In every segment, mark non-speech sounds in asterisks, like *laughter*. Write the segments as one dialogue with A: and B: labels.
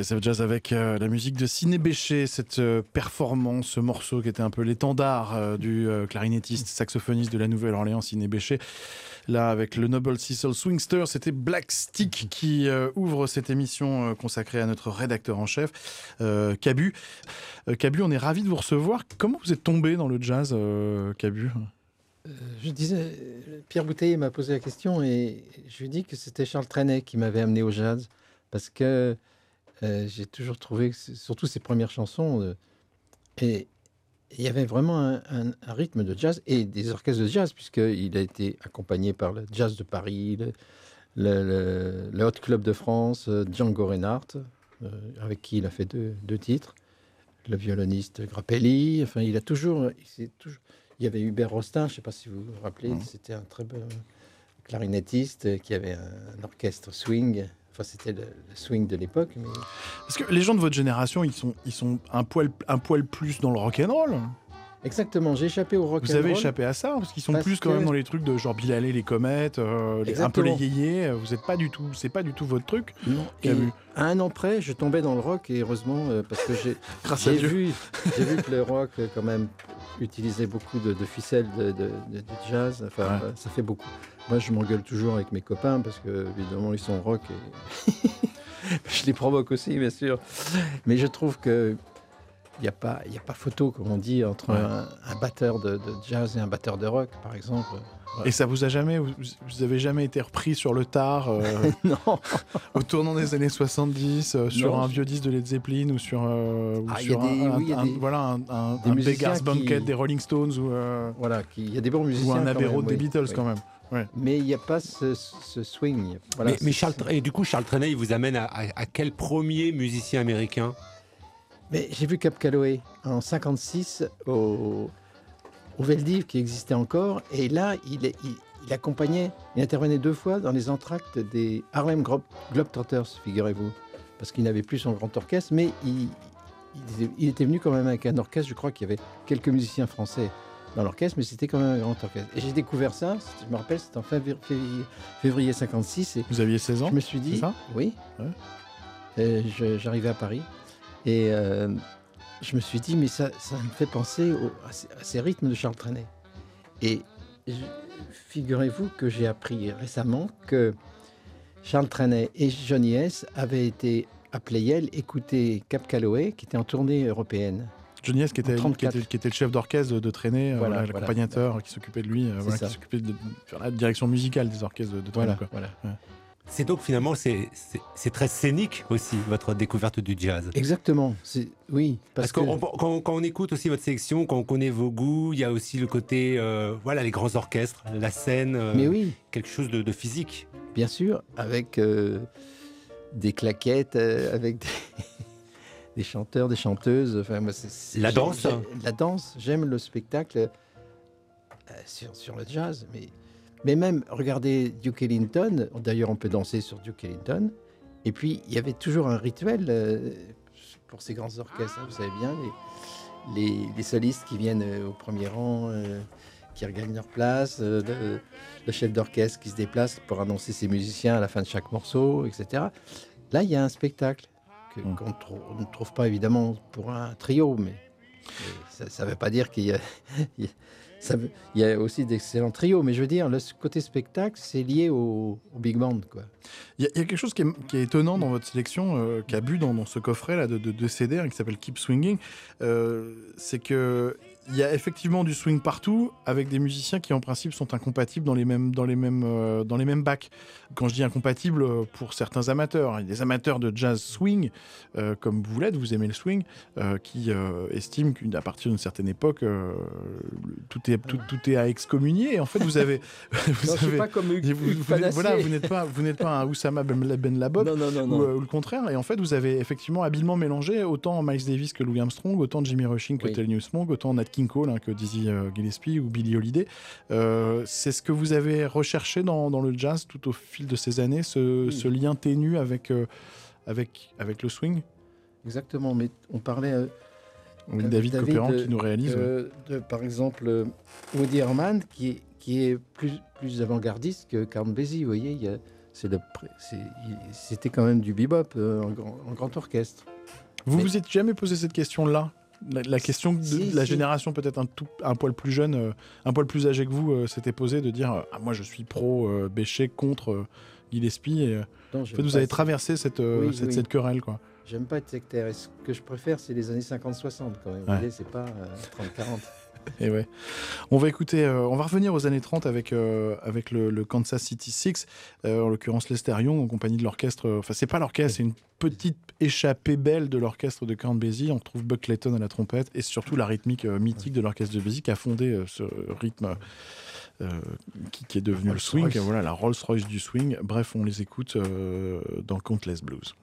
A: TSF Jazz avec euh, la musique de Ciné Béché, cette euh, performance, ce morceau qui était un peu l'étendard euh, du clarinettiste saxophoniste de la Nouvelle-Orléans, Ciné Béché. Là, avec le Noble Cecil Swingster, c'était Black Stick qui ouvre cette émission consacrée à notre rédacteur en chef, Cabu. Cabu, on est ravi de vous recevoir. Comment vous êtes tombé dans le jazz, Cabu?
B: Je disais, Pierre Bouteille m'a posé la question et je lui ai dit que c'était Charles Trenet qui m'avait amené au jazz parce que euh, j'ai toujours trouvé, surtout ses premières chansons, euh, et il y avait vraiment un, rythme de jazz et des orchestres de jazz, puisqu'il a été accompagné par le Jazz de Paris, le, le, Hot Club de France, euh, Django Reinhardt, avec qui il a fait deux, deux, titres, le violoniste Grappelli, enfin, il a toujours, il, toujours, il y avait Hubert Rostin, je ne sais pas si vous vous rappelez, mmh. c'était un très bon clarinettiste qui avait un orchestre swing c'était le, swing de l'époque. Mais...
A: Parce que les gens de votre génération, ils sont, ils sont un, poil, un poil plus dans le rock and roll.
B: Exactement, j'ai échappé au rock
A: Vous avez échappé à ça parce qu'ils sont plus quand même dans les trucs de genre Bill les comètes, euh, un peu les yéyés. Vous êtes pas du tout, c'est pas du tout votre truc.
B: Non. Et à un an près, je tombais dans le rock et heureusement euh, parce que j'ai *laughs* vu, j'ai vu que le *laughs* rock euh, quand même utilisait beaucoup de, ficelles de, jazz. Enfin, ça fait beaucoup. Moi, je m'engueule toujours avec mes copains parce que, évidemment, ils sont rock et *laughs* je les provoque aussi, bien sûr. Mais je trouve que n'y a, pas, a pas photo, comme on dit, entre un, batteur de, jazz et un batteur de rock, par exemple.
A: Et ça vous a jamais, vous, avez jamais été repris sur le tard euh, *laughs*
B: Non.
A: au tournant des années 70, euh, sur un vieux disque de Led Zeppelin ou sur, euh,
B: ah, sur un,
A: voilà, un, Beggar's Banquet des Rolling Stones ou.
B: voilà, il y a des bons musiciens.
A: Ou un Abbey des Beatles quand même.
B: Mais il n'y a pas ce, swing.
C: mais, Charles, et du coup, Charles Trenet, il vous amène à, quel premier musicien américain?
B: Mais J'ai vu Cap Calloway en 56 au, au Veldiv qui existait encore. Et là, il, il, accompagnait, il intervenait deux fois dans les entractes des Harlem Globetrotters, figurez-vous. Parce qu'il n'avait plus son grand orchestre, mais il, il était, venu quand même avec un orchestre. Je crois qu'il y avait quelques musiciens français dans l'orchestre, mais c'était quand même un grand orchestre. Et j'ai découvert ça, je me rappelle, c'était en février, février 56. Et
A: Vous aviez 16 ans
B: je me suis dit,
A: ça?
B: oui.
A: Ouais.
B: Euh, J'arrivais à Paris et euh, je me suis dit, mais ça, ça me fait penser au- à, ces, à ces rythmes de Charles Trenet. Et figurez-vous que j'ai appris récemment que Charles Trenet et Johnny S avaient été à Playel écouter Cap Calloway, qui était en tournée européenne.
A: Johnny S, qui était,
B: En
A: qui
B: 34.
A: était, qui était le chef d'orchestre de, traînée, euh,
B: Voilà,
A: voilà,
B: voilà.
A: l'accompagnateur qui s'occupait de lui, euh, voilà, qui s'occupait de, de faire la direction musicale des orchestres de, de traînée.
B: Voilà,
A: quoi.
B: voilà.
C: C'est donc finalement, c'est très scénique aussi, votre découverte du jazz.
B: Exactement. Oui,
C: Parce,
B: parce,
C: que
B: que
C: quand, quand on écoute aussi votre sélection, quand on connaît vos goûts, il y a aussi le côté, euh, voilà, les grands orchestres, la scène, euh,
B: mais oui,
C: quelque chose de, de physique.
B: bien sûr, avec euh, des claquettes, avec des, *laughs* des chanteurs, des chanteuses. Enfin, moi,
C: La danse
B: La danse, j'aime le spectacle sur, sur le jazz. Mais, mais même, regardez Duke Ellington, d'ailleurs on peut danser sur Duke Ellington. Et puis, il y avait toujours un rituel euh, pour ces grands orchestres, hein, vous savez bien, les, les, les solistes qui viennent euh, au premier rang, euh, qui regagnent leur place, euh, le, le chef d'orchestre qui se déplace pour annoncer ses musiciens à la fin de chaque morceau, etc. Là, il y a un spectacle que-
A: Mm.
B: qu'on ne trou- trouve pas évidemment pour un trio, mais, mais ça ne veut pas dire qu'il y a- *laughs* il y a aussi d'excellents trios. Mais je veux dire, le côté spectacle, c'est lié au, big band, quoi.
A: Il y, a- quelque chose qui est, étonnant dans votre sélection, euh, qui a bu dans, ce coffret là de, de, qui s'appelle Keep Swinging, euh, c'est que il y a effectivement du swing partout, avec des musiciens qui en principe sont incompatibles dans les mêmes dans les mêmes euh, dans les mêmes bacs. Quand je dis incompatibles, euh, pour certains amateurs, il y a des amateurs de jazz swing, euh, comme vous l'êtes, vous aimez le swing, euh, qui estiment qu'à partir d'une certaine époque, tout est tout, tout est à excommunier. En fait, vous avez *laughs* vous
B: Non,
A: avez-
B: pas comme
A: vous,
B: Hugues-
A: vous n'êtes- voilà, pas, vous n'êtes pas un Oussama Ben, Labod
B: Non, non, non,
A: ou, le contraire. Et en fait, vous avez effectivement habilement mélangé autant Miles Davis que Louis Armstrong, autant Jimmy Rushing que
B: Oui.
A: Thelonious Monk, autant Nat King Cole hein, que Dizzy euh, Gillespie ou Billie Holiday. Euh, c'est ce que vous avez recherché dans, dans le jazz tout au fil de ces années, ce,
B: Oui.
A: ce lien ténu avec, euh, avec, avec le swing?
B: Exactement, mais on parlait
A: Oui, David,
B: David,
A: qui nous réalise. ouais.
B: de, par exemple, Woody Herman, qui est, qui est plus, plus avant-gardiste que Count Basie, vous voyez, c'était quand même du bebop euh, en, grand, en grand orchestre.
A: Vous
B: mais-
A: vous êtes jamais posé cette question-là? La, la question de,
B: Si,
A: la
B: si.
A: génération peut-être un, tout, un poil plus jeune, euh, un poil plus âgé que vous, euh, s'était posé de dire euh, ah, moi je suis pro Béché contre Gillespie. Et,
B: Non,
A: en
B: j'aime
A: fait, vous avez traversé cette,
B: Oui,
A: cette,
B: oui.
A: cette querelle. Quoi.
B: J'aime pas être sectaire. Et ce que je préfère, c'est les années 50-60 quand même. Vous
A: Ouais.
B: voyez, c'est pas euh, 30-40. *laughs*
A: Et ouais. On va écouter, euh, on va revenir aux années 30 avec, euh, avec le, le Kansas City Six, euh, en l'occurrence Lester Young en compagnie de l'orchestre. Enfin, c'est pas l'orchestre, c'est une petite échappée belle de l'orchestre de Count Basie. On retrouve Buck Clayton à la trompette et surtout la rythmique mythique de l'orchestre de Basie qui a fondé ce rythme. qui, qui est devenu le swing, voilà la Rolls-Royce du swing. Bref, on les écoute dans Countless Blues.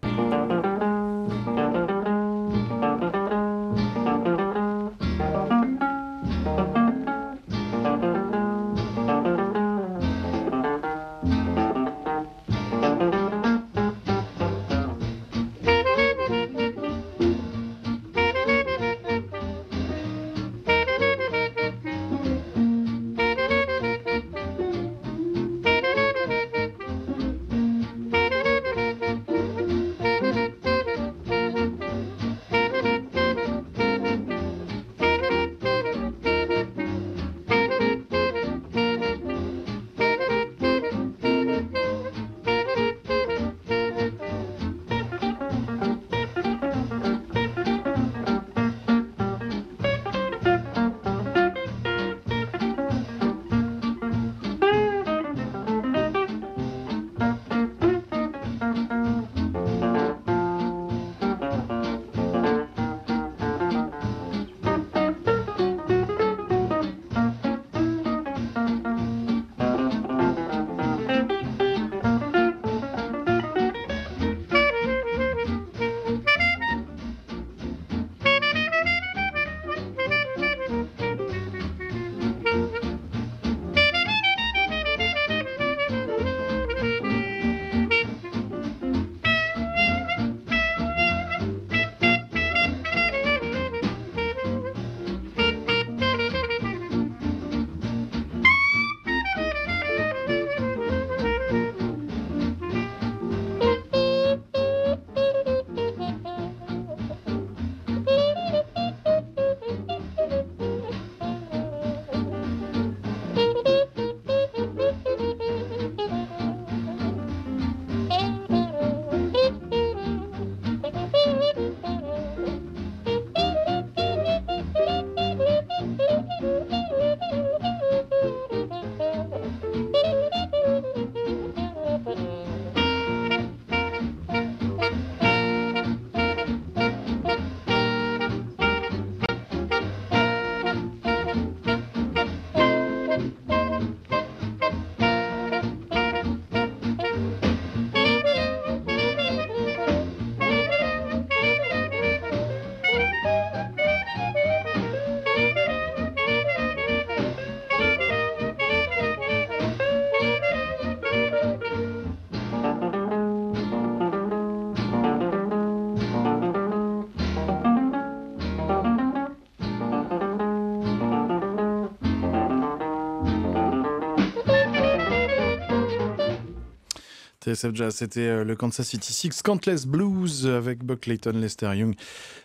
A: C'était euh, le Kansas City Six, Countless Blues avec Buck Layton, Lester Young,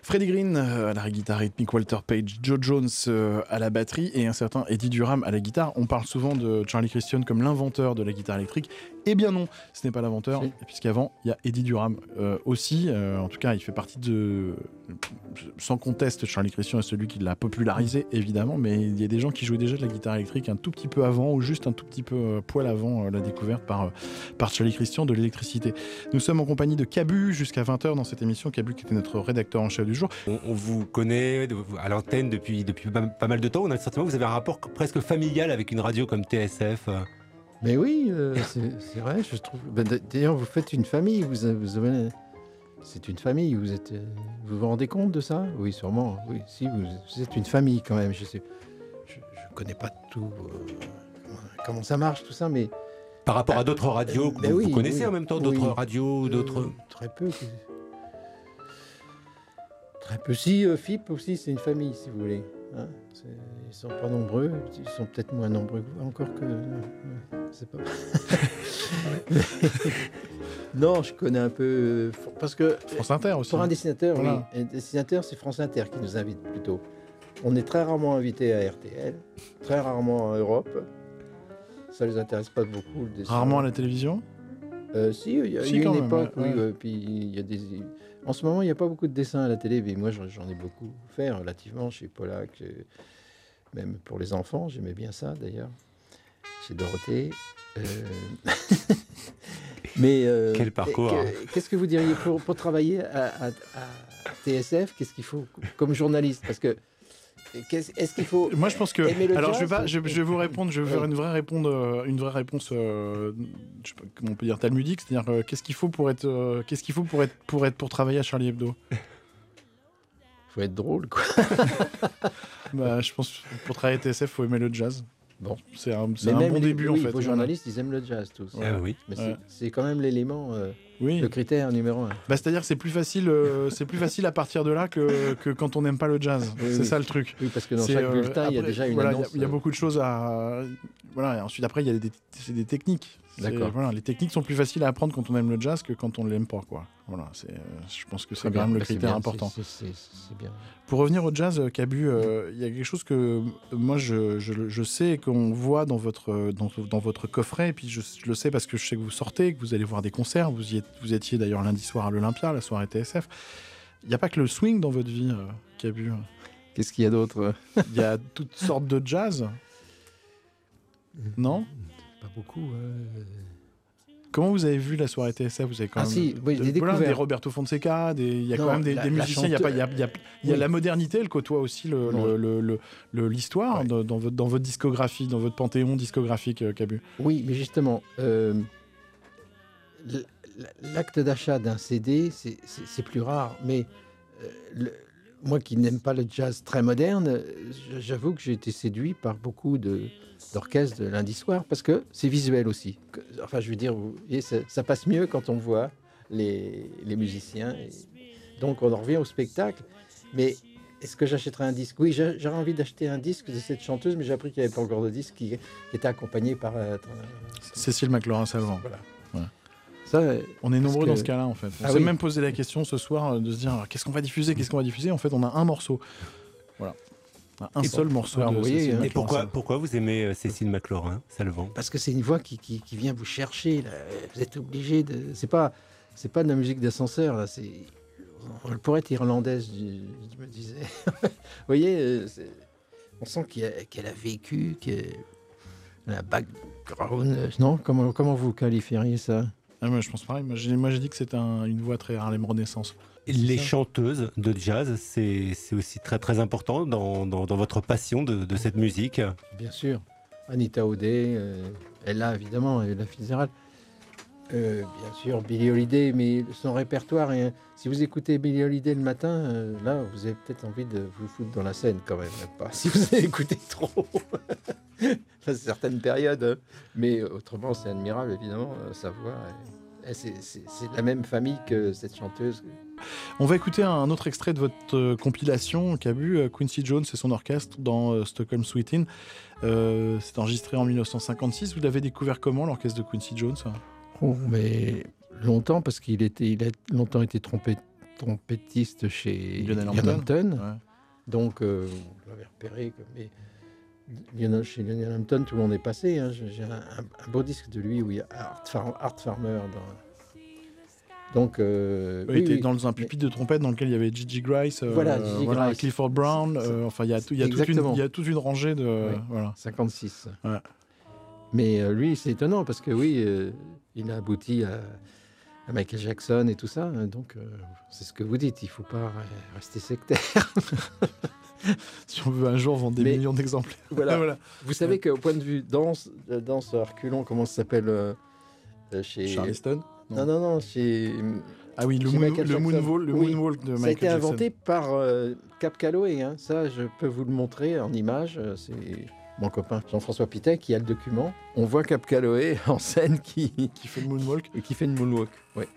A: Freddie Green euh, à la guitare rythmique, Walter Page, Joe Jones euh, à la batterie et un certain Eddie Durham à la guitare. On parle souvent de Charlie Christian comme l'inventeur de la guitare électrique. Eh bien non, ce n'est pas l'inventeur,
B: Si.
A: puisqu'avant, il y a Eddie Durham aussi. en tout cas, il fait partie de... Sans conteste, Charlie Christian est celui qui l'a popularisé, évidemment, mais il y a des gens qui jouaient déjà de la guitare électrique un tout petit peu avant, ou juste un tout petit peu poil avant la découverte par, par Charlie Christian de l'électricité. Nous sommes en compagnie de Cabu jusqu'à 20h dans cette émission. Cabu qui était notre rédacteur en chef du jour.
C: On, on vous connaît à l'antenne depuis, depuis pas, pas, mal de temps. On a le sentiment que vous avez un rapport presque familial avec une radio comme TSF.
B: Mais oui, euh, *laughs* c'est vrai, je trouve. Ben, D'ailleurs, vous faites une famille. Vous, avez, vous avez... C'est une famille. Vous êtes, vous vous rendez compte de ça? Oui, sûrement. Oui, si vous, vous, êtes une famille quand même. Je sais, je, je connais pas tout euh, comment ça marche tout ça, mais
C: par rapport à d'autres radios que vous, oui, vous, connaissez oui, en même temps, d'autres oui. radios, d'autres.
B: Euh, très peu. Très peu. Si, euh, FIP aussi, c'est une famille, si vous voulez. Hein ils sont pas nombreux. Ils sont peut-être moins nombreux encore que. C'est pas. *laughs* non, je connais un peu. euh, Parce que.
A: France Inter aussi.
B: Pour un dessinateur,
A: Voilà.
B: oui. Un dessinateur, c'est France Inter qui nous invite plutôt. On est très rarement invité à RTL, très rarement à Europe. Ça les intéresse pas beaucoup. Le.
A: Rarement à la télévision?
B: Euh, si, il y a
A: Si,
B: une
A: même,
B: époque,
A: ouais,
B: oui. puis il y a des. En ce moment, il n'y a pas beaucoup de dessins à la télé, mais moi, j'en ai beaucoup fait relativement chez Pollack, même pour les enfants. J'aimais bien ça, d'ailleurs, chez Dorothée. Euh, *laughs* mais euh,
C: Quel parcours,
B: que- Qu'est-ce que vous diriez pour, pour travailler à, à- à TSF Qu'est-ce qu'il faut comme journaliste? Parce que est-ce qu'il faut
A: Moi, je pense que. Alors, je vais, pas, je, je vais vous répondre. Je vais faire une vraie réponse, euh, une vraie réponse. euh, je sais pas comment on peut dire talmudique, c'est-à-dire euh, qu'est-ce qu'il faut pour être, euh, qu'est-ce qu'il faut pour être, pour être, pour travailler à Charlie Hebdo?
B: faut être drôle, quoi. *laughs*
A: Bah, je pense que pour travailler à TSF, faut aimer le jazz.
B: Bon.
A: c'est un, c'est un bon
B: les-
A: début
B: oui,
A: en fait. Voilà.
B: journalistes, ils aiment le jazz tous.
A: Ouais.
C: Ah oui.
B: Mais
A: Ouais.
B: c'est- c'est quand même l'élément, euh,
A: Oui.
B: le critère numéro un.
A: Bah, c'est-à-dire que c'est plus facile, euh, *laughs* c'est plus facile à partir de là que, que quand on n'aime pas le jazz.
B: Oui,
A: c'est
B: oui.
A: ça le truc.
B: Oui, parce que dans
A: C'est,
B: chaque
A: euh,
B: bulletin, il y a déjà une
A: voilà, il y a-
B: annonce.
A: Il y, a beaucoup de choses à. Voilà, et ensuite, après, il y a des, c'est des techniques.
B: D'accord.
A: Voilà, les techniques sont plus faciles à apprendre quand on aime le jazz que quand on ne l'aime pas. Quoi. Voilà, c'est, euh, je pense que c'est quand
B: bien.
A: même le
B: Bah,
A: critère
B: bien,
A: important.
B: c'est- c'est- C'est c'est bien.
A: Pour revenir au jazz, euh, Cabu, euh, il y a quelque chose que moi je, je- je sais qu'on voit dans votre, dans, dans votre coffret, et puis je, je le sais parce que je sais que vous sortez, que vous allez voir des concerts, vous, y êtes- vous étiez d'ailleurs lundi soir à l'Olympia, la soirée TSF. Il n'y a pas que le swing dans votre vie, euh, Cabu?
B: Qu'est-ce qu'il y a d'autre?
A: Il y a toutes sortes de jazz. Non
B: Pas beaucoup. euh.
A: Comment vous avez vu la soirée TSF Vous avez quand
B: Ah
A: même
B: si, oui,
A: voilà, des Roberto Fonseca, des- il y a
B: Non,
A: quand même des,
B: la-
A: des
B: la
A: musiciens. Il y a pas, il y a, il y a- il y a
B: Oui.
A: la modernité, elle côtoie aussi le-
B: Non.
A: le- le- le- le- l'histoire
B: Ouais.
A: dans, dans votre, dans votre discographie, dans votre panthéon discographique, euh, Cabu.
B: Oui, mais justement, euh, l'acte d'achat d'un CD, c'est- plus rare. Mais euh, le- moi qui n'aime pas le jazz très moderne, j'avoue que j'ai été séduit par beaucoup de d'orchestres de lundi soir parce que c'est visuel aussi. Enfin, je veux dire, vous voyez, ça, ça passe mieux quand on voit les, les musiciens. Et donc, on en revient au spectacle. Mais est-ce que j'achèterai un disque? Oui, j'aurais envie d'acheter un disque de cette chanteuse, mais j'ai appris qu'il n'y avait pas encore de disque qui, qui était accompagné par. euh,
A: Cécile McLaurin-Salvant.
B: voilà. Ça, euh,
A: On est nombreux
B: que-
A: dans ce cas-là, en fait. On
B: Ah
A: s'est
B: oui.
A: même posé la question ce soir euh, de se dire euh, qu'est-ce qu'on va diffuser, qu'est-ce qu'on va diffuser? En fait, on a un morceau. Voilà. Un
C: Et
A: seul morceau
B: alors,
A: de
B: voyez,
A: Cécile
B: hein.
C: Et pourquoi, pourquoi vous aimez euh, Cécile McLaurin, Salvant
B: parce que c'est une voix qui, qui, qui vient vous chercher. là. Vous êtes obligé de. C'est pas, c'est pas de la musique d'ascenseur. Là, c'est. Elle pourrait être irlandaise, je, me disais. *laughs* vous voyez, euh, c'est- on sent qu'il y a- qu'elle a vécu, qu'elle a un background. euh, Non, comment, comment vous qualifieriez ça?
A: Ah, moi, je pense pareil. Moi, j'ai dit que c'était un- une voix très Harlem Renaissance.
C: Les chanteuses de jazz, c'est c'est aussi très très important dans, dans- dans votre passion de, de cette musique.
B: Bien sûr. Anita O'Day, euh, Ella évidemment, Ella Fitzgerald. Euh, bien sûr, Billie Holiday, mais son répertoire, est- si vous écoutez Billie Holiday le matin, euh, là, vous avez peut-être envie de vous foutre dans la scène quand même, pas si vous avez écouté trop. *laughs* à certaines périodes. hein. Mais autrement, c'est admirable, évidemment, euh, sa voix. C'est- la même famille que cette chanteuse.
A: On va écouter un autre extrait de votre compilation qu'a vu Quincy Jones et son orchestre dans Stockholm Suite In. Euh, c'est enregistré en 1956. Vous l'avez découvert comment, l'orchestre de Quincy Jones?
B: Mais longtemps, parce qu'il était, il a longtemps été trompé, trompettiste chez
A: Lionel Hampton. Ouais.
B: Donc, euh, vous l'avez repéré. Mais Lionel- chez Lionel Hampton, tout le monde est passé. hein. J'ai un, beau disque de lui où il y a Art, Far- Art Farmer. dans- Donc, euh,
A: oui, il était
B: oui.
A: dans un pupitre de trompette dans lequel il y avait Gigi Grice, euh,
B: Voilà, Gigi Grice.
A: Clifford Brown. Euh, enfin, il y a, tout- il y, a toute une,
B: Exactement.
A: il y a toute une rangée de. Voilà.
B: 56.
A: Ouais.
B: Mais euh, lui, c'est étonnant parce que oui, euh, il a abouti à, à Michael Jackson et tout ça. hein, Donc, euh, c'est ce que vous dites. Il faut pas rester sectaire. *laughs*
A: Si on veut un jour vendre des
B: Mais-
A: millions d'exemplaires.
B: voilà. *laughs*
A: Voilà.
B: Vous savez qu'au point de vue danse, danse Arculon, comment ça s'appelle euh, chez
A: Charleston.
B: Non, non, non, chez.
A: Ah oui, le, moon-
B: Michael
A: le moonwalk, le
B: Oui.
A: moonwalk de
B: Ça a
A: Michael
B: été
A: Jackson.
B: inventé par euh, Cap Calloway. hein. Ça, je peux vous le montrer en image. C'est mon copain Jean-François Pitet qui a le document. On voit Cap Calloway en scène qui,
A: Qui fait le moonwalk.
B: qui fait une moonwalk. Ouais.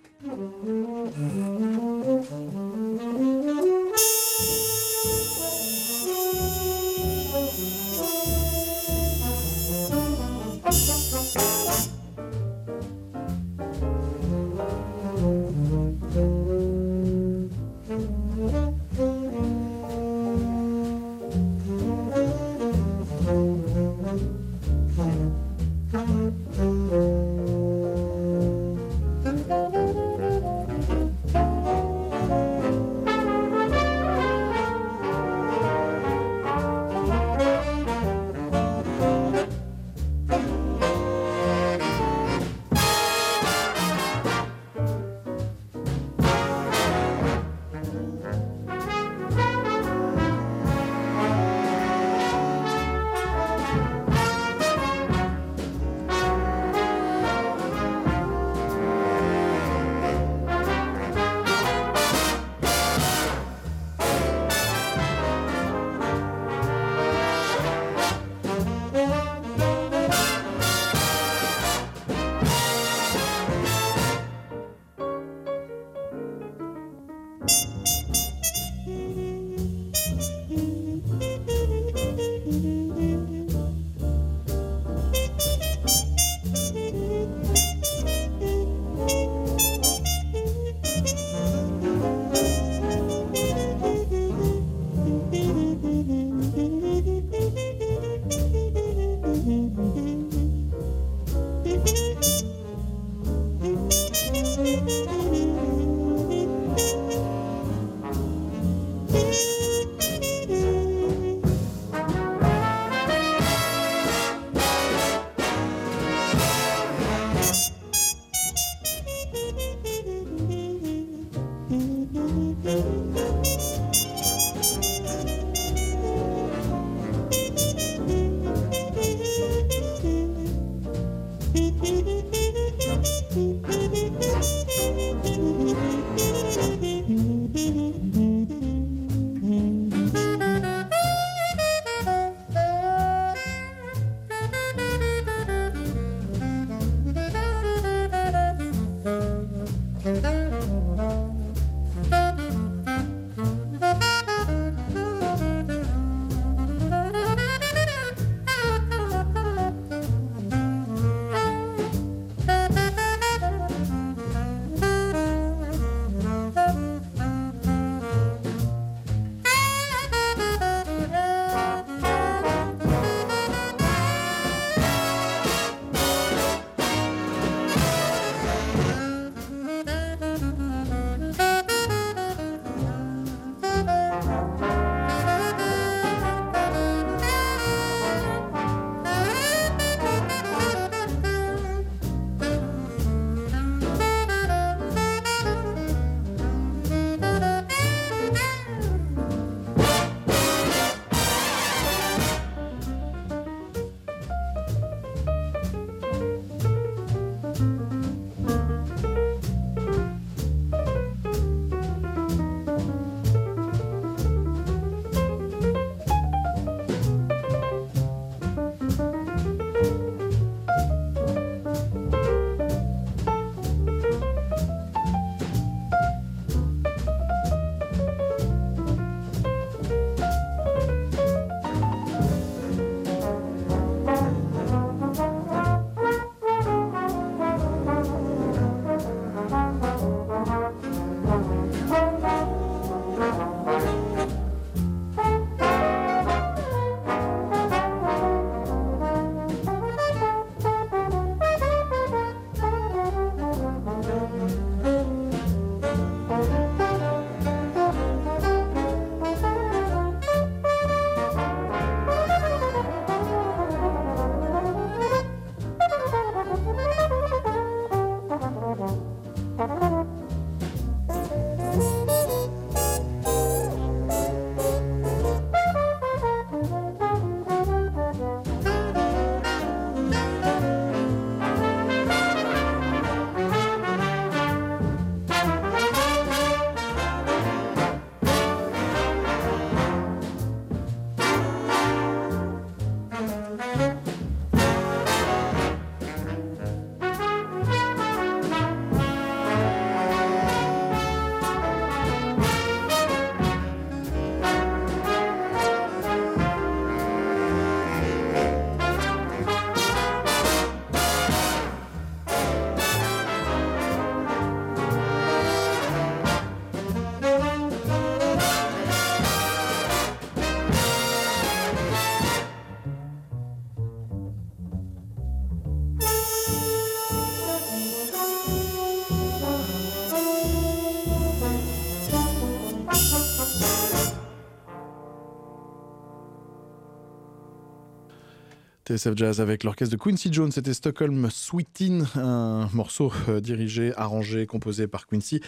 A: TSF Jazz avec l'orchestre de Quincy Jones, c'était Stockholm Sweetin, un morceau euh, dirigé, arrangé, composé par Quincy.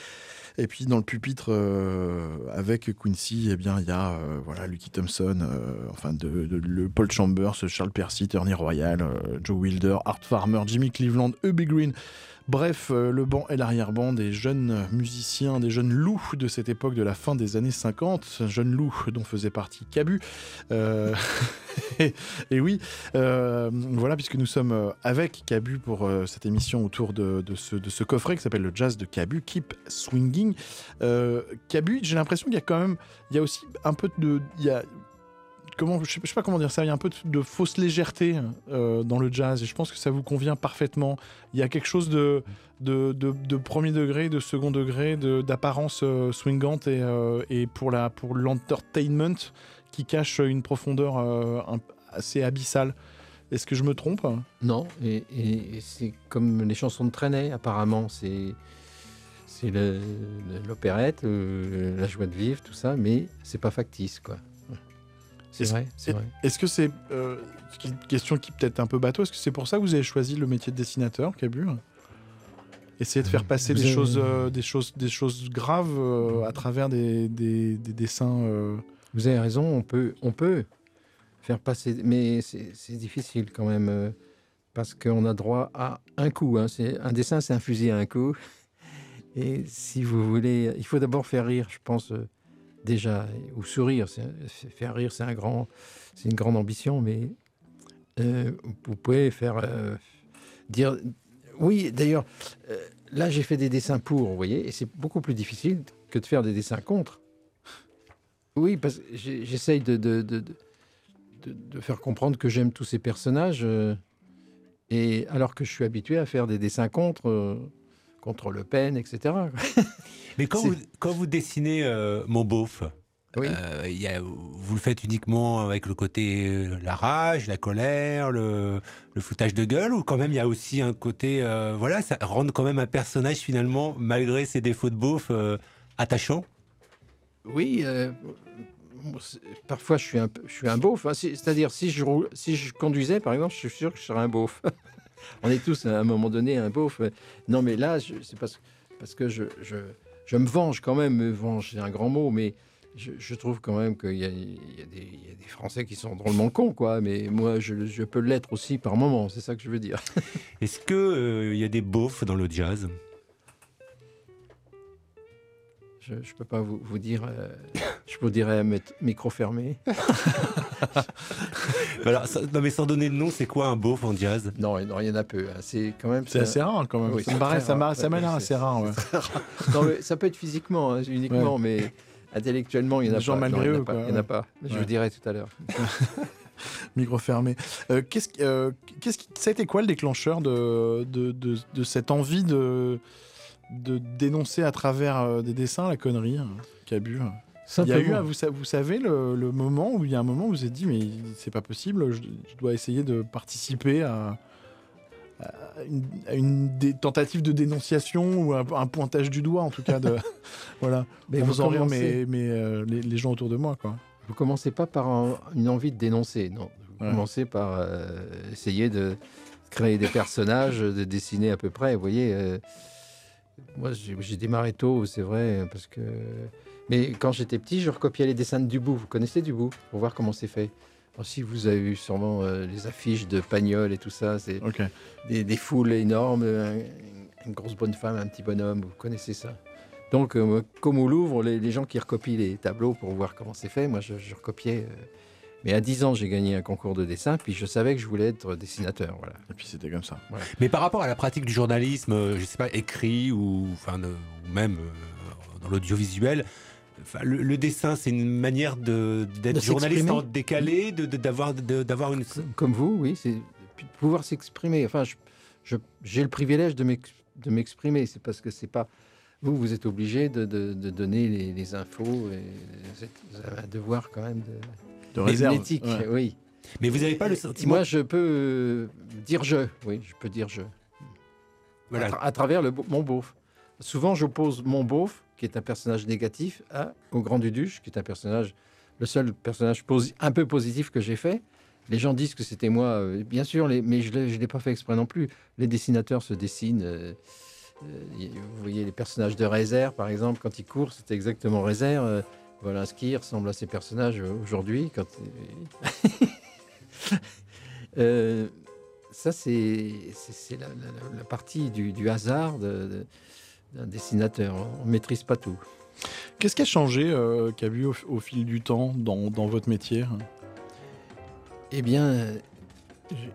A: Et puis dans le pupitre euh, avec Quincy, eh bien il y a euh, voilà Lucky Thompson, Paul Chambers, Charles Percy, Turney Royal, Joe Wilder, Art Farmer, Jimmy Cleveland, Ubi Green. Bref, euh, le banc et l'arrière-banc des jeunes musiciens, des jeunes loups de cette époque de la fin des années 50, jeunes loups dont faisait partie Cabu. Euh, *laughs* et, oui, euh, voilà, puisque nous sommes avec Cabu pour cette émission autour de, ce, coffret qui s'appelle le jazz de Cabu, Keep Swinging. Cabu, j'ai l'impression qu'il y a quand même, il y a aussi un peu de, je sais, sais pas comment dire ça, il y a un peu de, fausse légèreté euh, dans le jazz et je pense que ça vous convient parfaitement. Il y a quelque chose de, de, premier degré, de second degré, d'apparence euh, swingante et, euh, et, pour la pour l'entertainment qui cache une profondeur assez abyssale. Est-ce que je me trompe?
B: Non, et, c'est comme les chansons de Trenet, apparemment, c'est c'est l'opérette, la joie de vivre, tout ça, mais c'est pas factice, quoi. C'est vrai, c'est vrai.
A: Est-ce que c'est euh, une question qui peut-être un peu bateau Est-ce que c'est pour ça que vous avez choisi le métier de dessinateur, Cabu Essayer de faire euh, passer des choses, euh, des choses, des choses graves à travers des, des, dessins.
B: Vous avez raison. On peut, on peut faire passer, mais c'est difficile quand même parce qu'on a droit à un coup. Hein. Un dessin, c'est un fusil à un coup. Et si vous voulez, il faut d'abord faire rire, je pense, déjà, ou sourire, faire rire, c'est un grand, c'est une grande ambition, mais euh, vous pouvez faire euh, dire, oui. D'ailleurs, euh, là, j'ai fait des dessins pour, vous voyez, et c'est beaucoup plus difficile que de faire des dessins contre. Oui, parce que j'essaye de de, de, de, faire comprendre que j'aime tous ces personnages, et alors que je suis habitué à faire des dessins contre contre Le Pen, etc. *laughs*
C: Mais quand, vous, quand vous dessinez euh, Mon beauf, euh, y a, vous le faites uniquement avec le côté euh, la rage, la colère, le, le, foutage de gueule, ou quand même il y a aussi un côté, voilà, ça rend quand même un personnage finalement, malgré ses défauts de beauf, attachant?
B: Oui, parfois je suis un, je suis un beauf. Hein. C'est-à-dire si je, si je conduisais, par exemple, je suis sûr que je serais un beauf. *laughs* On est tous à un moment donné un beauf. Non, mais là, c'est parce, parce que je, je, je, me venge quand même. Me venge, c'est un grand mot, mais je, trouve quand même qu'il y, y, y, a des Français qui sont drôlement cons, quoi. Mais moi, je, je peux l'être aussi par moment. C'est ça que je veux dire. *laughs*
C: Est-ce qu'il euh, il y a des beaufs dans le jazz?
B: Je ne peux pas vous, vous dire. Euh, je vous dirais mettre micro fermé. *laughs* *laughs*
C: Alors, non, mais sans donner de nom, c'est quoi un beauf en jazz?
B: Non, non, il y en a peu. Hein. C'est quand même.
A: C'est assez rare quand même. ça me paraît, ça m'a l'air assez rare.
B: ça peut être physiquement, hein, uniquement, mais intellectuellement, il y en a pas.
A: malgré eux,
B: Il n'y en a pas. Je vous dirai tout à l'heure. *laughs*
A: Micro fermé. Euh, qu'est-ce, euh, qu'est-ce qui, ça a été quoi le déclencheur de, de, de, de cette envie de de dénoncer à travers euh, des dessins la connerie hein, Cabu il y a eu, vous, vous savez, le, moment où il y a un moment où vous vous êtes dit, mais c'est pas possible, je, dois essayer de participer à, une, tentative de dénonciation ou un, pointage du doigt, en tout cas. De, *laughs* *laughs* voilà. Mais vous en rire, mais, mais euh, les, gens autour de moi, quoi.
B: Vous commencez pas par une envie de dénoncer, non. Vous commencez par euh, essayer de créer des personnages, de dessiner à peu près. Vous voyez. Moi, j'ai démarré tôt, c'est vrai, parce que. Mais quand j'étais petit, je recopiais les dessins de Dubout. Vous connaissez Dubout Pour voir comment c'est fait. si vous avez eu sûrement euh, les affiches de Pagnol et tout ça, c'est des, foules énormes, une grosse bonne femme, un petit bonhomme, vous connaissez ça. Donc, euh, comme au Louvre, les, gens qui recopient les tableaux pour voir comment c'est fait, moi, je, recopiais. Euh, mais à 10 ans, j'ai gagné un concours de dessin, puis je savais que je voulais être dessinateur. Voilà.
A: Et puis c'était comme ça.
C: Mais par rapport à la pratique du journalisme, euh, je sais pas, écrit ou, enfin, ou même euh, dans l'audiovisuel, Enfin, le, dessin, c'est une manière d'être journaliste en décalé, d'avoir de, d'avoir une.
B: Comme vous, oui, c'est pouvoir s'exprimer. Enfin, j'ai le privilège de m'exprimer. C'est parce que c'est pas vous, vous êtes obligé de, donner les, infos. Et vous avez un devoir quand même de
A: de réserve.
B: oui.
C: Mais vous n'avez pas le sentiment.
B: Moi, je peux euh, dire je. Oui, je peux dire je. Voilà. À, travers le, mon beauf. Souvent, j'oppose mon beauf, qui est un personnage négatif, à, au Grand Duduche, qui est un personnage, le seul personnage un peu positif que j'ai fait. les gens disent que c'était moi, euh, bien sûr, mais je ne l'ai pas fait exprès non plus. Les dessinateurs se dessinent. Euh, vous voyez les personnages de Rézère, par exemple, quand ils courent, c'était exactement Rézère. voilà un ski ressemble à ces personnages aujourd'hui. Quand... *laughs* ça, c'est la, partie du, hasard d'un dessinateur. On ne maîtrise pas tout.
A: Qu'est-ce qui a changé, euh, qu'a vu au, fil du temps dans, votre métier?
B: Eh bien,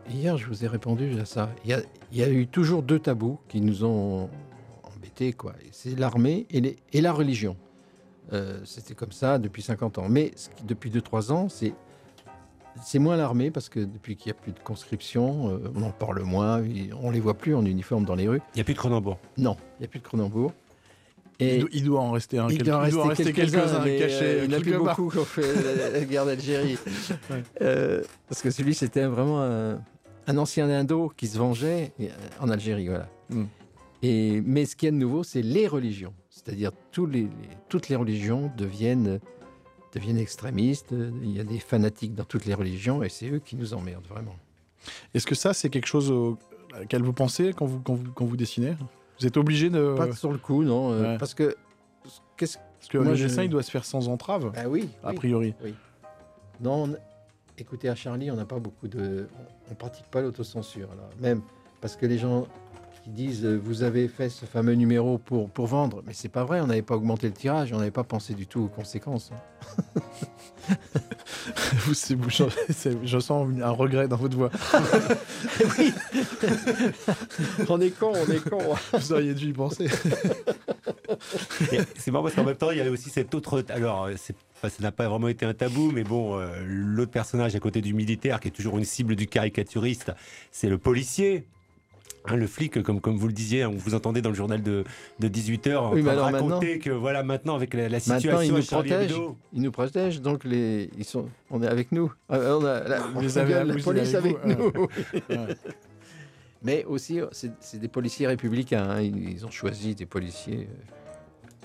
B: hier, je vous ai répondu à ça. Il y a, eu toujours deux tabous qui nous ont embêtés. quoi. C'est l'armée et, et, la religion. Euh, c'était comme ça depuis 50 ans. Mais depuis 2-3 ans, c'est c'est moins l'armée parce que depuis qu'il n'y a plus de conscription, euh, on en parle moins, on les voit plus en uniforme dans les rues.
C: Il n'y a plus de Cronenbourg
B: Non, il n'y a plus de Cronenbourg.
A: Et il, doit, en rester un.
B: Il doit en rester quelques-uns
A: cachés.
B: Euh, il n'y en a plus beaucoup qui ont fait la, guerre d'Algérie. *laughs* Euh, parce que celui, c'était vraiment un, ancien indo qui se vengeait en Algérie. Voilà. Hmm. Et, mais ce qu'il y a de nouveau, c'est les religions. C'est-à-dire les, toutes les religions deviennent deviennent extrémistes. Il y a des fanatiques dans toutes les religions et c'est eux qui nous emmerdent vraiment.
A: Est-ce que ça, c'est quelque chose auquel vous pensez quand vous, quand vous, quand vous dessinez? Vous êtes obligé de...
B: Pas sur le coup, non. Euh, parce que...
A: Qu'est-ce Parce que le dessin, il doit se faire sans entrave,
B: ah oui,
A: a priori.
B: Oui. Non, écoutez, à Charlie, on n'a pas beaucoup de... On, ne pratique pas l'autocensure. Même parce que les gens qui disent euh, vous avez fait ce fameux numéro pour, pour vendre. Mais c'est pas vrai, on n'avait pas augmenté le tirage, on n'avait pas pensé du tout aux conséquences. *laughs*
A: je sens un regret dans votre voix.
B: oui, *laughs* on est con, on est con.
A: Vous auriez dû y penser.
C: c'est marrant parce qu'en même temps, il y avait aussi cet autre. Alors, ça n'a pas vraiment été un tabou, mais bon, euh, l'autre personnage à côté du militaire, qui est toujours une cible du caricaturiste, c'est le policier. Hein, le flic, comme, comme vous le disiez, on vous entendez dans le journal de, de 18h
B: oui,
C: raconter que voilà, maintenant, avec la, situation,
B: il nous protège. Il nous protège, donc les, ils sont, on est avec nous. Euh, on a la, la police avec, nous. *laughs* Mais aussi, c'est des policiers républicains. Hein. Ils ont choisi des policiers euh,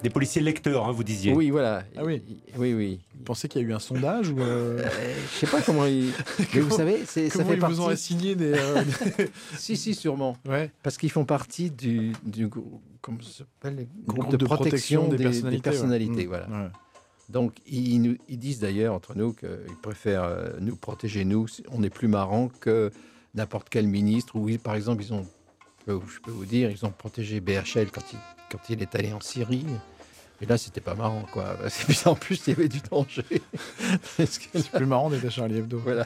C: des policiers lecteurs, hein, vous disiez.
B: Oui, voilà.
A: Ah oui.
B: Oui, oui.
A: Vous pensez qu'il y a eu un sondage ou euh...
B: euh je sais pas comment ils. *laughs* Mais vous savez, c'est ça fait
A: ils
B: partie.
A: vous ont assigné des. Euh, *laughs*
B: si, si, sûrement.
A: Ouais.
B: Parce qu'ils font partie du, du comment ça s'appelle, groupe, de, protection, des, personnalités. Mmh. voilà. Donc, ils, nous, ils disent d'ailleurs entre nous qu'ils préfèrent euh, nous protéger nous. On est plus marrant que n'importe quel ministre. Ou par exemple, ils ont, je peux vous dire, ils ont protégé BHL quand il est allé en Syrie. Et là, c'était pas marrant, quoi. *laughs* en plus, il y avait du danger. *laughs*
A: C'est plus marrant d'être à Charlie Hebdo.
B: Voilà.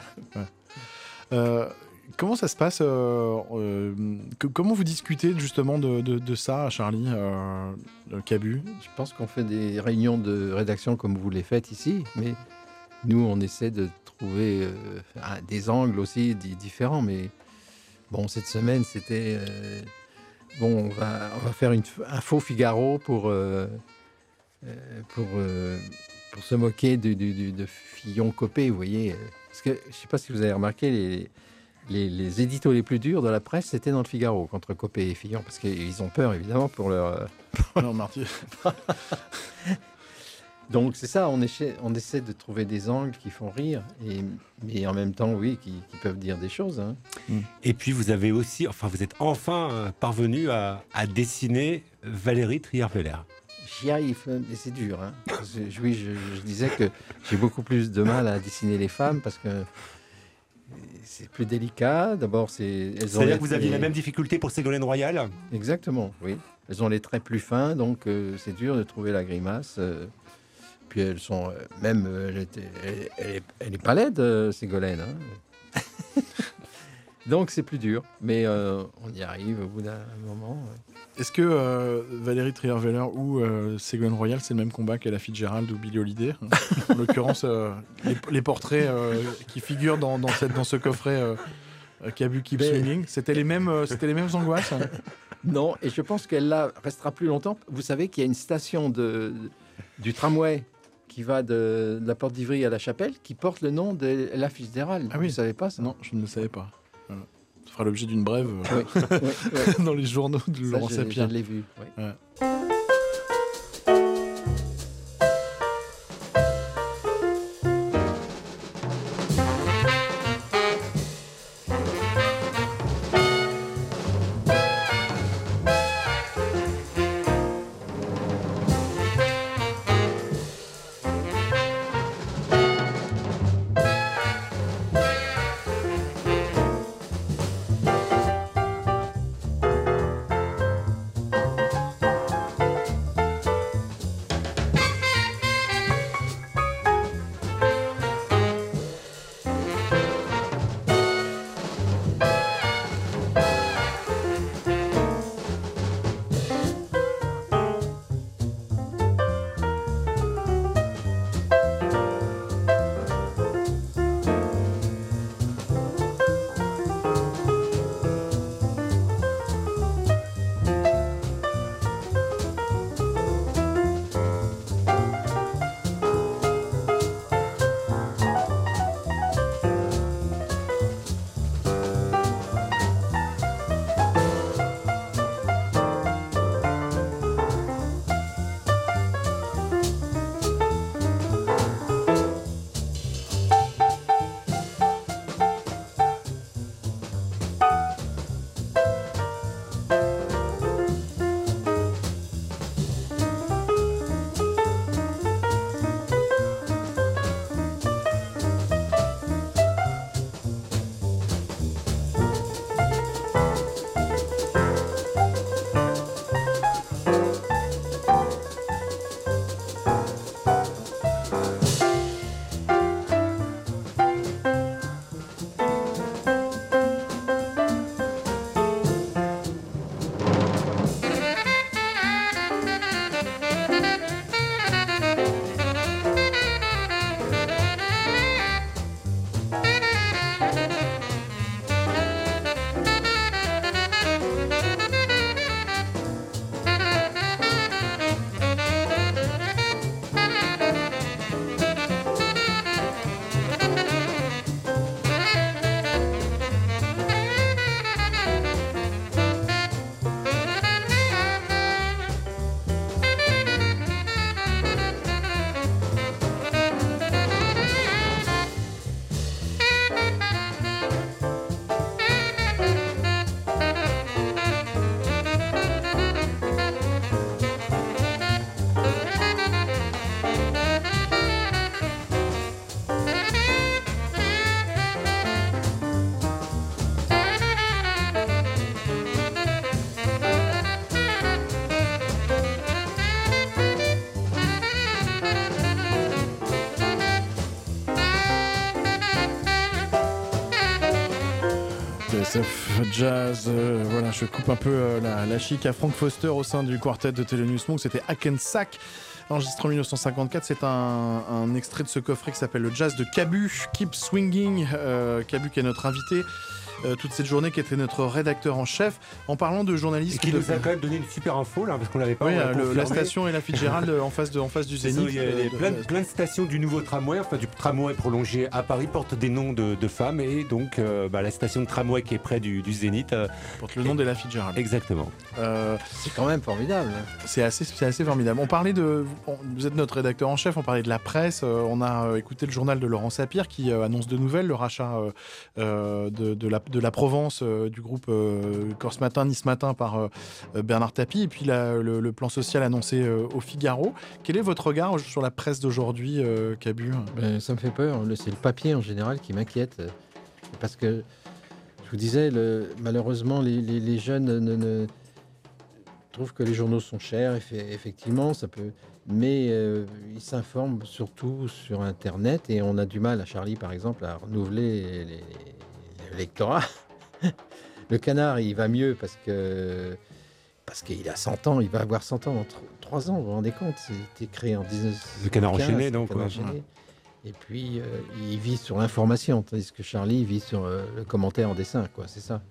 A: Euh, comment ça se passe euh, euh, Comment vous discutez justement de, ça, Charlie Cabu?
B: Je pense qu'on fait des réunions de rédaction comme vous les faites ici, mais nous, on essaie de trouver des angles aussi différents. Mais bon, cette semaine, c'était Bon, on va, on va faire un faux Figaro pour, euh, euh, pour, euh, pour se moquer de, de, Fillon Copé, vous voyez. Parce que je ne sais pas si vous avez remarqué, les, les, les, éditos les plus durs de la presse, c'était dans le Figaro, contre Copé et Fillon, parce qu'ils ont peur, évidemment, pour leur...
A: leur martyr. *laughs*
B: Donc c'est ça, on essaie, on essaie de trouver des angles qui font rire, et, mais en même temps, oui, qui, peuvent dire des choses. Hein.
C: Mm. Et puis vous avez aussi, enfin vous êtes enfin euh, parvenu à, dessiner Valérie Trier-Veller.
B: J'y arrive, mais c'est dur. Hein. oui, je, disais que j'ai beaucoup plus de mal à dessiner les femmes parce que c'est plus délicat. D'abord, c'est.
C: C'est-à-dire que vous aviez la même difficulté pour Ségolène Royal?
B: Exactement, oui. Elles ont les traits plus fins, donc euh, c'est dur de trouver la grimace. Euh, puis elles sont euh, même, euh, elle, était, elle, elle, est, pas laide, euh, Ségolène. Hein. *laughs* Donc c'est plus dur, mais on y arrive au bout d'un moment.
A: Est-ce que Valérie Trierweiler ou Ségolène Royal, c'est le même combat qu'Ella Fitzgerald ou Billy Holiday *laughs* En l'occurrence, les, portraits qui figurent dans, dans, cette, dans ce coffret Kabu Keep Swinging, c'était les, mêmes, c'était les mêmes angoisses *laughs*
B: Non, et je pense qu'elle là restera plus longtemps. Vous savez qu'il y a une station de, du tramway qui va de, la porte d'Ivry à la chapelle, qui porte le nom de la Fitzgerald.
A: Ah oui,
B: vous savez pas ça
A: Non, je ne le savais pas. Ça fera l'objet d'une brève euh, *laughs* dans les journaux de Laurent Sapien.
B: Je l'ai vu.
A: TSF Jazz. Euh, voilà, je coupe un peu euh, la, chic à Frank Foster au sein du quartet de Thelonious Monk. C'était Hackensack. Enregistré en 1954, c'est un, extrait de ce coffret qui s'appelle le jazz de Cabu, Keep Swinging. Euh, Cabu qui est notre invité. Euh, toute cette journée, qui était notre rédacteur en chef, en parlant de journalisme.
C: qui nous a quand même donné une super info, là, parce qu'on l'avait pas.
A: Oui, la station et la Fitzgerald en face, de, en face du Zénith.
C: Il y a euh, plein, de, stations du nouveau tramway, enfin du tramway prolongé à Paris, portent des noms de, femmes, et donc euh, bah, la station de tramway qui est près du, Zénith.
A: porte le nom de la Fitzgerald.
C: Exactement.
B: c'est quand même formidable.
A: C'est assez, assez formidable. On parlait de. vous êtes notre rédacteur en chef, on parlait de la presse, on a écouté le journal de Laurent Sapir qui annonce de nouvelles, le rachat de, de, la, de la Provence euh, du groupe euh, Corse Matin, Nice Matin par euh, Bernard Tapie, et puis le, plan social annoncé au Figaro. Quel est votre regard sur la presse d'aujourd'hui, Cabu?
B: Ben, Ça me fait peur. C'est le papier en général qui m'inquiète. Parce que, je vous disais, le, malheureusement, les, jeunes ne, trouvent que les journaux sont chers. Effectivement, ça peut mais ils s'informent surtout sur Internet et on a du mal, à Charlie par exemple, à renouveler l'électorat. *laughs* le canard, il va mieux parce que parce qu'il a 100 ans, il va avoir 100 ans dans 3 ans, vous vous rendez compte? C'était créé en 19...
C: Le canard enchaîné, donc.
B: Et puis, euh, il vit sur l'information, tandis que Charlie vit sur euh, le commentaire en dessin, quoi, c'est ça.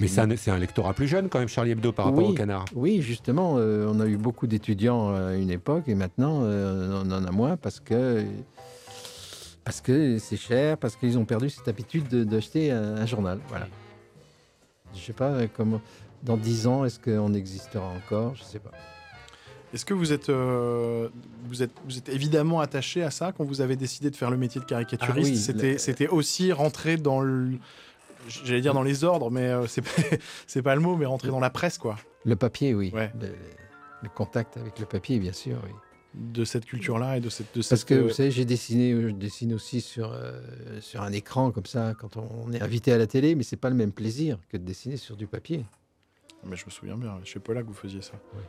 C: Mais c'est un, lectorat plus jeune quand même, Charlie Hebdo, par rapport au canard.
B: Oui, justement, euh, on a eu beaucoup d'étudiants à une époque et maintenant on en a moins parce que parce que c'est cher, parce qu'ils ont perdu cette habitude d'acheter un, journal. Voilà. Je sais pas euh, comment. Dans dix ans, est-ce qu'on existera encore? Je sais pas.
A: Est-ce que vous êtes, euh, vous êtes, vous êtes évidemment attaché à ça quand vous avez décidé de faire le métier de caricaturiste? Ah C'était, c'était aussi rentrer dans le, j'allais dire dans les ordres, mais euh, c'est *laughs* c'est pas le mot, mais rentrer dans la presse, quoi.
B: Le papier, oui. le, contact avec le papier, bien sûr, oui
A: de cette culture-là et de cette. De
B: Parce que vous savez, j'ai dessiné, je dessine aussi sur, euh, sur un écran comme ça quand on est invité à la télé, mais c'est pas le même plaisir que de dessiner sur du papier.
A: Mais je me souviens bien, chez Paula que vous faisiez ça. Oui.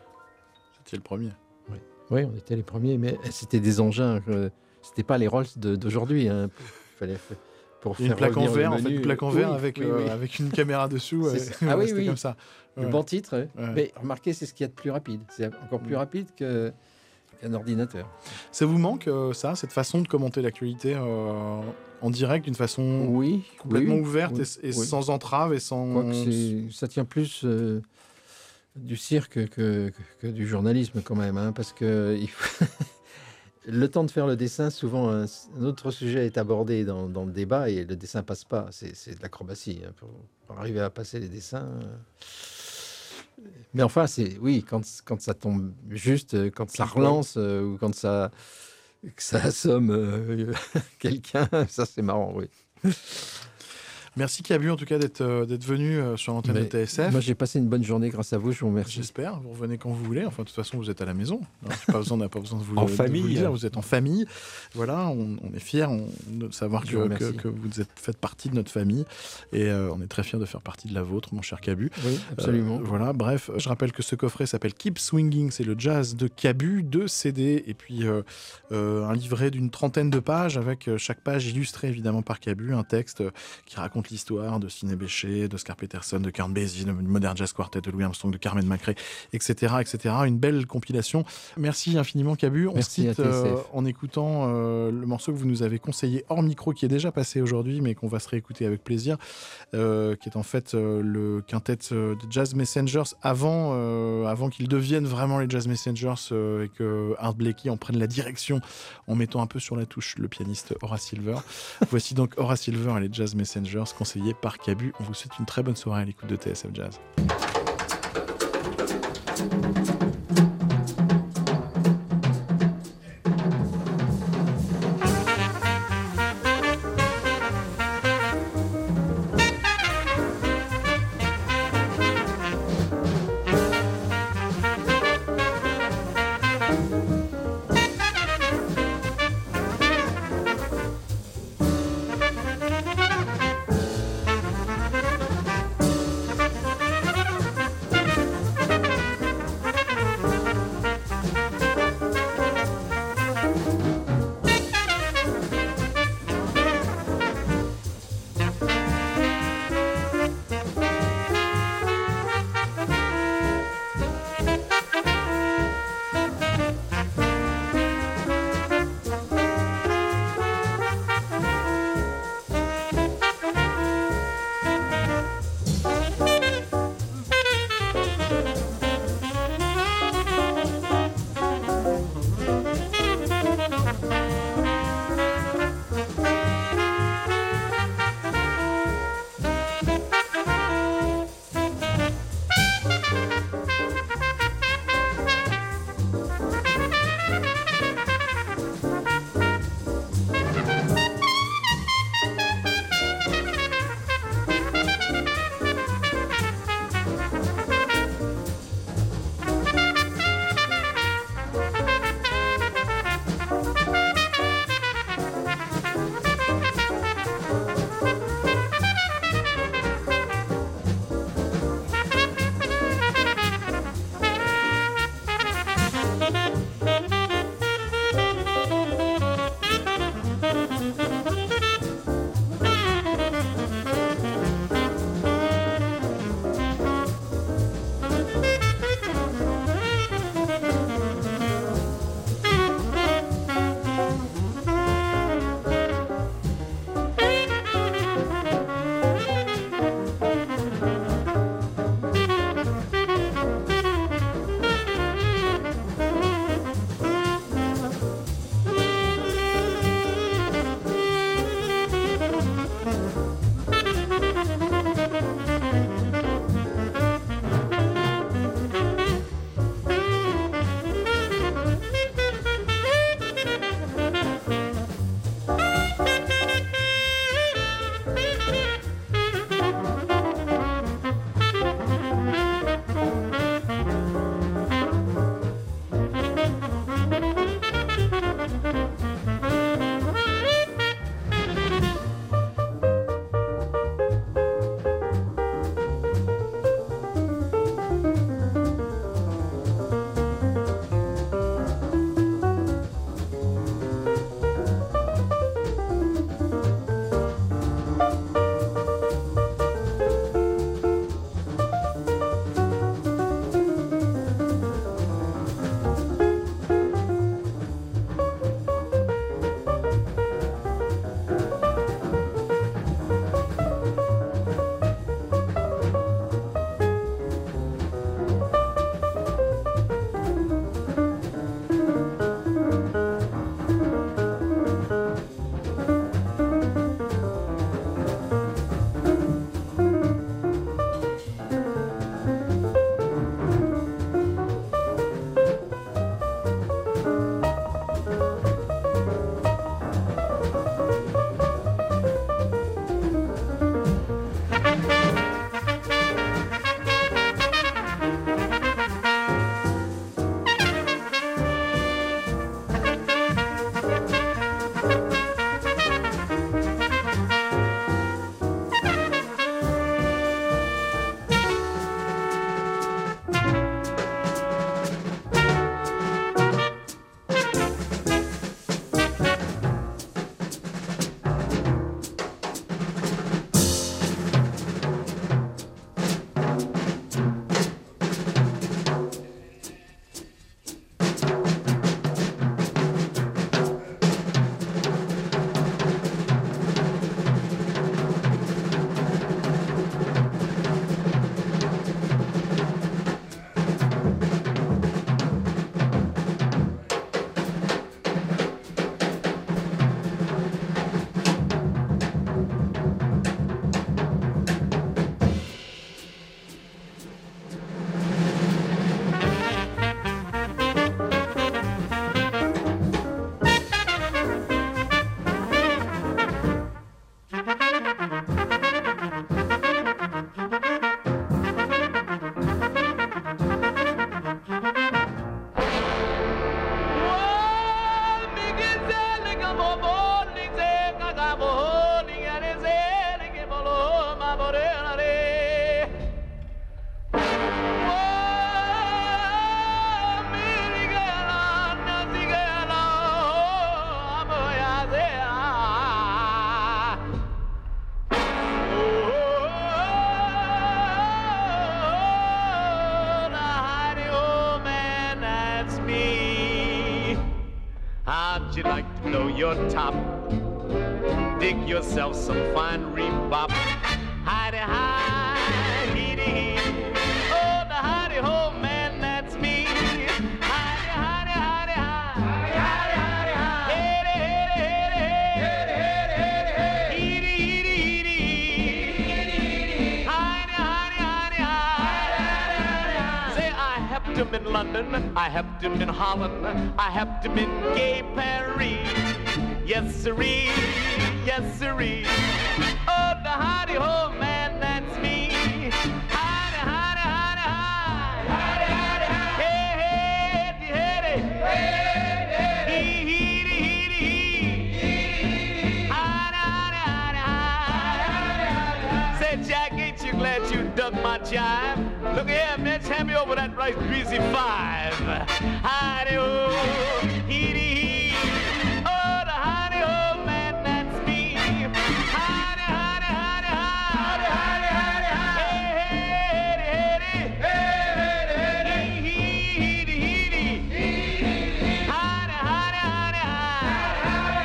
A: C'était le premier.
B: Oui. oui, on était les premiers, mais *laughs* c'était des engins. Euh, c'était pas les Rolls d'aujourd'hui. Hein. Fallait
A: pour une plaque en verre, en fait, une plaque en verre avec, euh, avec une caméra dessous. *laughs* *laughs*
B: ah oui, oui. comme ça. Le bon titre. Mais remarquez, c'est ce qu'il y a de plus rapide. C'est encore plus mm. rapide que un ordinateur.
A: Ça vous manque euh, ça, cette façon de commenter l'actualité euh, en direct d'une façon oui, complètement ouverte et, sans entrave et sans.
B: ça tient plus euh, du cirque que, du journalisme quand même, hein, parce que *laughs* le temps de faire le dessin, souvent un, autre sujet est abordé dans, le débat et le dessin passe pas. C'est de l'acrobatie hein, pour, arriver à passer les dessins. Mais enfin, c'est oui, quand, quand ça tombe juste, euh, quand ça relance euh, ou quand ça, ça assomme euh, *laughs* quelqu'un, ça c'est marrant, oui.
A: Merci Cabu en tout cas d'être euh, venu euh, sur l'antenne de TSF.
B: Moi j'ai passé une bonne journée grâce à vous, je vous remercie.
A: J'espère, vous revenez quand vous voulez. Enfin de toute façon vous êtes à la maison. Hein. pas besoin, on n'a pas besoin de vous,
C: en famille.
A: Vous, dire. vous êtes en famille. Voilà, on, est fiers de savoir que, que, vous êtes, faites partie de notre famille et euh, on est très fiers de faire partie de la vôtre, mon cher Cabu.
B: Oui, absolument.
A: voilà, bref, je rappelle que ce coffret s'appelle Keep Swinging, c'est le jazz de Cabu, deux CD et puis un livret d'une trentaine de pages avec chaque page illustrée évidemment par Cabu, un texte qui raconte l'histoire de Sidney Bechet, d'Oscar Peterson, de Kurt Basie, de Modern Jazz Quartet, de Louis Armstrong, de Carmen McRae, etc., etc. Une belle compilation. Merci infiniment, Cabu. On se quitte euh, en écoutant euh, le morceau que vous nous avez conseillé hors micro, qui est déjà passé aujourd'hui, mais qu'on va se réécouter avec plaisir, euh, qui est en fait le quintet de Jazz Messengers avant, avant qu'ils deviennent vraiment les Jazz Messengers et que Art Blakey en prenne la direction en mettant un peu sur la touche le pianiste Horace Silver. *laughs* Voici donc Horace Silver et les Jazz Messengers conseillés par Cabu. On vous souhaite une très bonne soirée à l'écoute de TSF Jazz.
D: right busy five. honey, ho, hee hee. Oh, the honey ho man, that's me. honey, honey, honey, honey, honey, honey, honey, honey, Hey, heady, heady. Hey, honey, honey, honey, honey, honey, honey,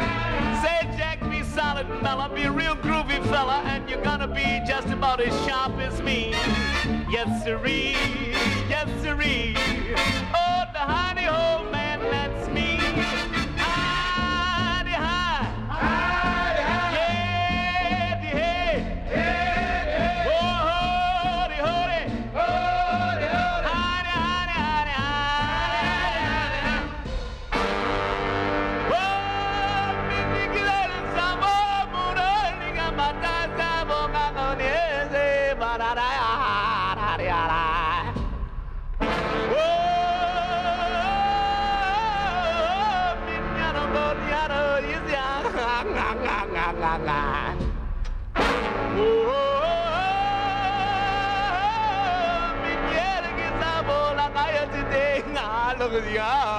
D: honey. Say, Jack, be solid, fella. Be a real groovy fella, and you're gonna be just about as sharp as me. Yes, sirree. Oh, the honey hole diga, ah,